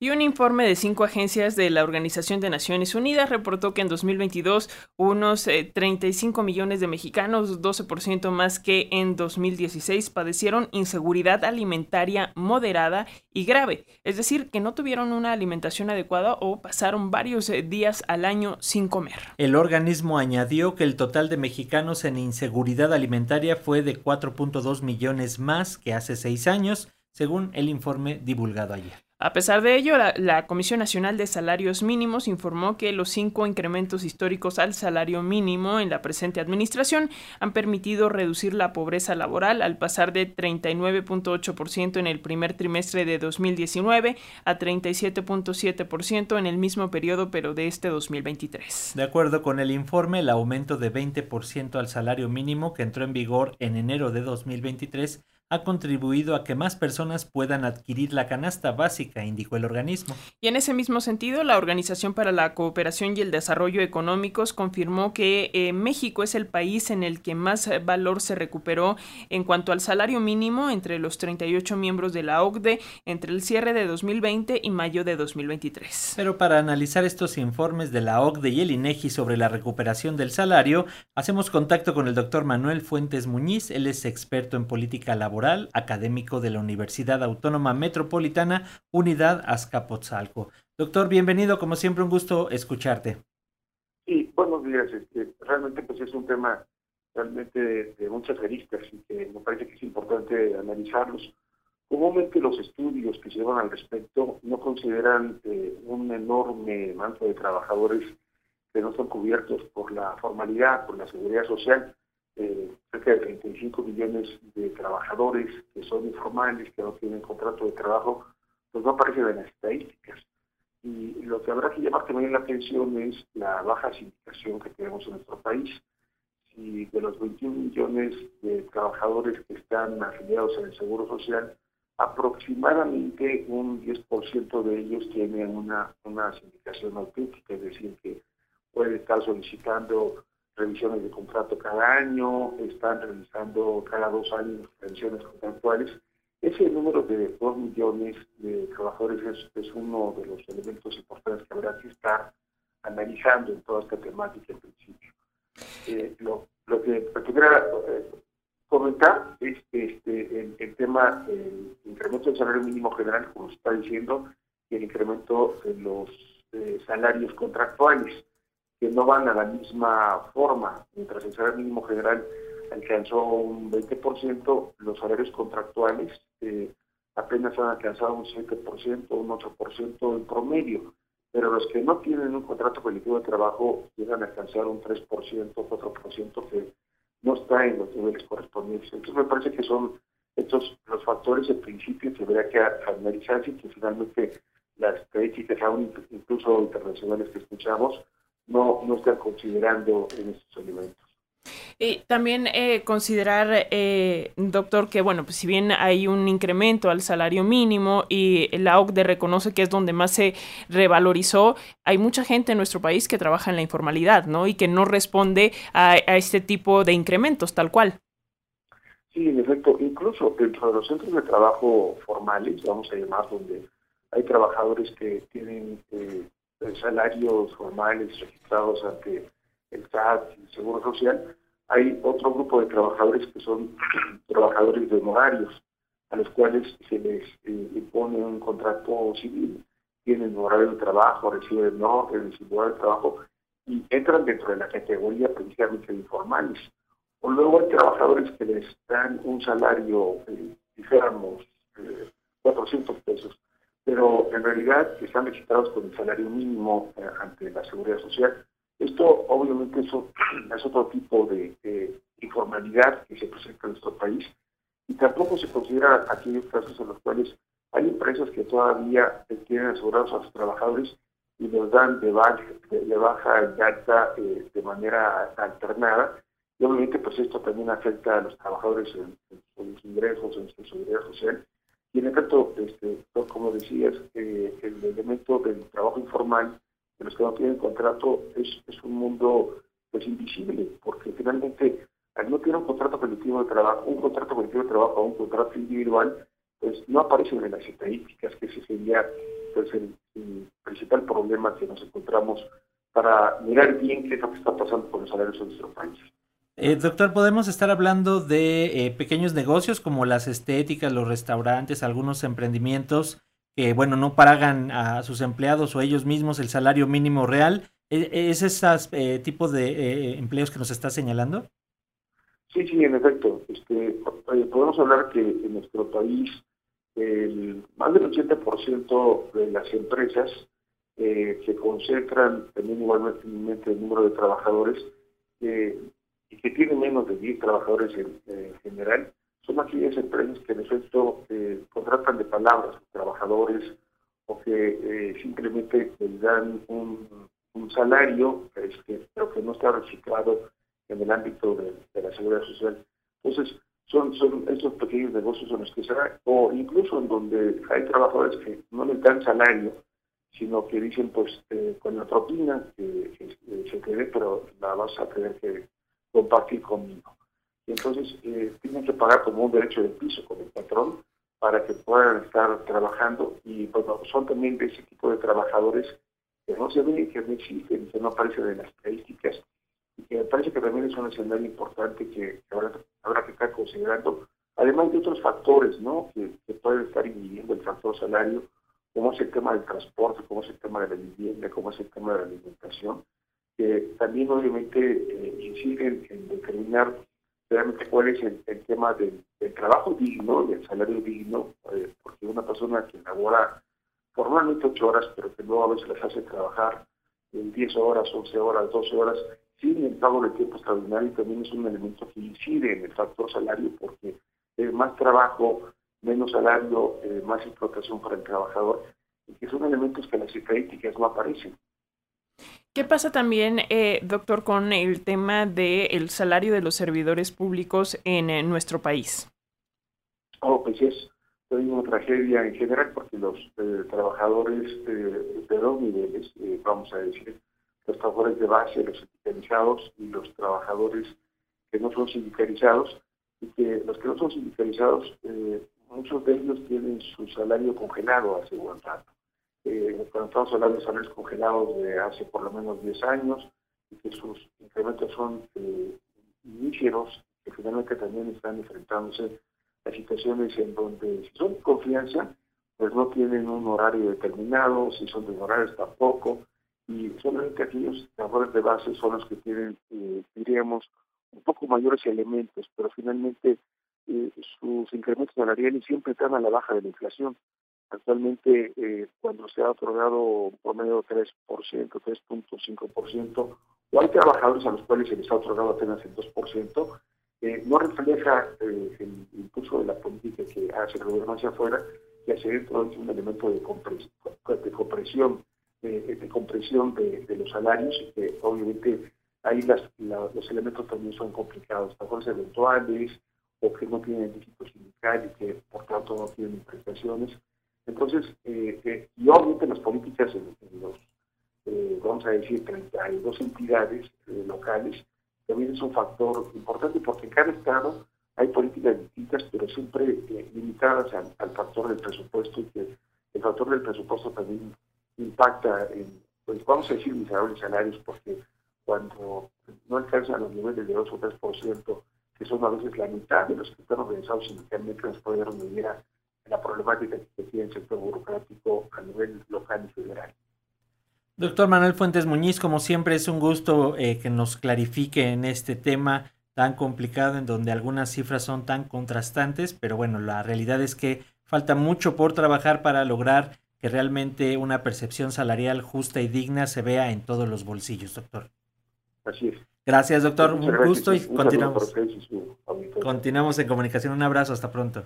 Y un informe de cinco agencias de la Organización de Naciones Unidas reportó que en 2022 unos 35 eh, millones de mexicanos, 12% más que en 2016, padecieron inseguridad alimentaria moderada y grave, es decir, que no tuvieron una alimentación adecuada o pasaron varios eh, días al año sin comer. El organismo añadió que el total de mexicanos en inseguridad alimentaria fue de 4.2 millones más que hace seis años, según el informe divulgado ayer. A pesar de ello, la, Comisión Nacional de Salarios Mínimos informó que los cinco incrementos históricos al salario mínimo en la presente administración han permitido reducir la pobreza laboral al pasar de 39.8% en el primer trimestre de 2019 a 37.7% en el mismo periodo pero de este 2023. De acuerdo con el informe, el aumento de 20% al salario mínimo que entró en vigor en enero de 2023 ha contribuido a que más personas puedan adquirir la canasta básica, indicó el organismo. Y en ese mismo sentido, la Organización para la Cooperación y el Desarrollo Económicos confirmó que eh, México es el país en el que más eh, valor se recuperó en cuanto al salario mínimo entre los 38 miembros de la OCDE entre el cierre de 2020 y mayo de 2023. Pero para analizar estos informes de la OCDE y el INEGI sobre la recuperación del salario, hacemos contacto con el doctor Manuel Fuentes Muñiz, él es experto en política laboral académico de la Universidad Autónoma Metropolitana, Unidad Azcapotzalco. Doctor, bienvenido, como siempre un gusto escucharte. Sí, buenos días. Este, realmente pues es un tema realmente de, muchas aristas y que me parece que es importante analizarlos. Comúnmente los estudios que se llevan al respecto no consideran eh, un enorme manto de trabajadores que no son cubiertos por la formalidad, por la seguridad social, eh, cerca de 35 millones de trabajadores que son informales, que no tienen contrato de trabajo, pues no aparecen en las estadísticas. Y lo que habrá que llamar también la atención es la baja sindicación que tenemos en nuestro país. Si de los 21 millones de trabajadores que están afiliados el Seguro Social, aproximadamente un 10% de ellos tienen una, una sindicación auténtica, es decir, que puede estar solicitando revisiones de contrato cada año, están realizando cada dos años revisiones contractuales. Ese número de dos millones de trabajadores es, uno de los elementos importantes que habrá que estar analizando en toda esta temática en principio. Eh, lo, que quisiera eh, comentar es este, el, tema del incremento del salario mínimo general, como se está diciendo, y el incremento de los eh, salarios contractuales que no van a la misma forma. Mientras el salario mínimo general alcanzó un 20%, los salarios contractuales eh, apenas han alcanzado un 7%, un 8% en promedio. Pero los que no tienen un contrato colectivo de trabajo llegan a alcanzar un 3%, 4% que no está en los niveles correspondientes. Entonces me parece que son estos los factores de principio que habría que analizarse y que finalmente las estadísticas, aún incluso internacionales que escuchamos, no, no están considerando en estos alimentos. Y también eh, considerar, eh, doctor, que bueno, pues si bien hay un incremento al salario mínimo y la OCDE reconoce que es donde más se revalorizó, hay mucha gente en nuestro país que trabaja en la informalidad, ¿no? Y que no responde a, a este tipo de incrementos, tal cual. Sí, en efecto, incluso dentro de los centros de trabajo formales, vamos a llamar, donde hay trabajadores que tienen eh, salarios formales registrados ante el SAT y el Seguro Social, hay otro grupo de trabajadores que son trabajadores de honorarios, a los cuales se les eh, impone un contrato civil, tienen horario de trabajo, reciben no, reciben horario de trabajo y entran dentro de la categoría principalmente de informales. O luego hay trabajadores que les dan un salario, eh, dijéramos, 400 eh, pesos, pero en realidad están registrados con el salario mínimo eh, ante la seguridad social. Esto obviamente es, es otro tipo de, informalidad que se presenta en nuestro país y tampoco se considera aquellos casos en los cuales hay empresas que todavía tienen asegurados a sus trabajadores y los dan de baja, de, baja y alta eh, de manera alternada. Y obviamente pues esto también afecta a los trabajadores en, en sus ingresos, en su seguridad social y en efecto, este, como decías, eh, el elemento del trabajo informal, de los que no tienen contrato, es, es un mundo pues invisible, porque finalmente al no tener un contrato colectivo de trabajo, un contrato colectivo de trabajo o un contrato individual, pues no aparecen en las estadísticas, que ese sería pues, el, principal problema que nos encontramos para mirar bien qué es lo que está pasando con los salarios en nuestro país. Eh, doctor, ¿podemos estar hablando de eh, pequeños negocios como las estéticas, los restaurantes, algunos emprendimientos que, bueno, no pagan a sus empleados o ellos mismos el salario mínimo real? ¿E-, ¿Es ese eh, tipo de empleos que nos está señalando? Sí, sí, en efecto. Este, podemos hablar que en nuestro país el, más del 80% de las empresas eh, se concentran también igualmente el número de trabajadores eh, que tienen menos de 10 trabajadores en, general, son aquellas empresas que en efecto eh, contratan de palabras trabajadores o que eh, simplemente les dan un, salario, este, pero que no está reciclado en el ámbito de, la seguridad social. Entonces, son, son estos pequeños negocios en los que se o incluso en donde hay trabajadores que no les dan salario, sino que dicen, pues, eh, con la propina que, se quede, pero la vas a tener que compartir conmigo. Entonces eh, tienen que pagar como un derecho de piso con el patrón para que puedan estar trabajando y bueno, son también de ese tipo de trabajadores que no se ven, que no existen, que no aparecen en las estadísticas y que me parece que también es un escenario importante que habrá, habrá que estar considerando, además de otros factores ¿no? que, pueden estar inhibiendo el factor salario, como es el tema del transporte, como es el tema de la vivienda, como es el tema de la alimentación, que también obviamente eh, inciden en determinar realmente cuál es el, tema del, trabajo digno, del salario digno, eh, porque una persona que labora formalmente ocho horas, pero que luego a veces las hace trabajar en 10 horas, 11 horas, 12 horas, sin el pago de tiempo extraordinario también es un elemento que incide en el factor salario porque es más trabajo, menos salario, eh, más explotación para el trabajador, y que son elementos que las estadísticas no aparecen. ¿Qué pasa también, eh, doctor, con el tema del salario de los servidores públicos en nuestro país? Oh, pues es una tragedia en general porque los eh, trabajadores de dos niveles, vamos a decir, los trabajadores de base, los sindicalizados y los trabajadores que no son sindicalizados, y que los que no son sindicalizados, eh, muchos de ellos tienen su salario congelado hace buen rato. Eh, cuando estamos hablando de salarios congelados de hace por lo menos 10 años, y que sus incrementos son eh, que finalmente también están enfrentándose a situaciones en donde si son confianza, pues no tienen un horario determinado, si son de horarios tampoco, y solamente aquellos trabajadores de base son los que tienen, eh, diríamos, un poco mayores elementos, pero finalmente eh, sus incrementos salariales siempre están a la baja de la inflación. Actualmente, eh, cuando se ha otorgado por medio de 3%, 3.5%, o hay trabajadores a los cuales se les ha otorgado apenas el 2%, no refleja el impulso de la política que hace el gobierno hacia afuera, que hacia dentro es un elemento de, de compresión de, compresión de, los salarios y que obviamente ahí las, los elementos también son complicados, trabajadores eventuales o que no tienen dígito sindical y que por tanto no tienen prestaciones. Entonces, eh, eh, y obviamente las políticas en, los, eh, vamos a decir, 32 entidades locales también es un factor importante porque en cada estado hay políticas distintas, pero siempre limitadas al, factor del presupuesto y que el factor del presupuesto también impacta en, pues vamos a decir, miserables salarios, porque cuando no alcanzan los niveles de 2 o 3%, que son a veces la mitad de los que están organizados sindicalmente, nos pudieron vivir a la problemática que tiene el sector burocrático a nivel local y federal. Doctor Manuel Fuentes Muñiz, como siempre es un gusto eh, que nos clarifique en este tema tan complicado en donde algunas cifras son tan contrastantes, pero bueno, la realidad es que falta mucho por trabajar para lograr que realmente una percepción salarial justa y digna se vea en todos los bolsillos, doctor. Así es. Gracias, doctor. Un gusto y continuamos. Continuamos en comunicación. Un abrazo. Hasta pronto.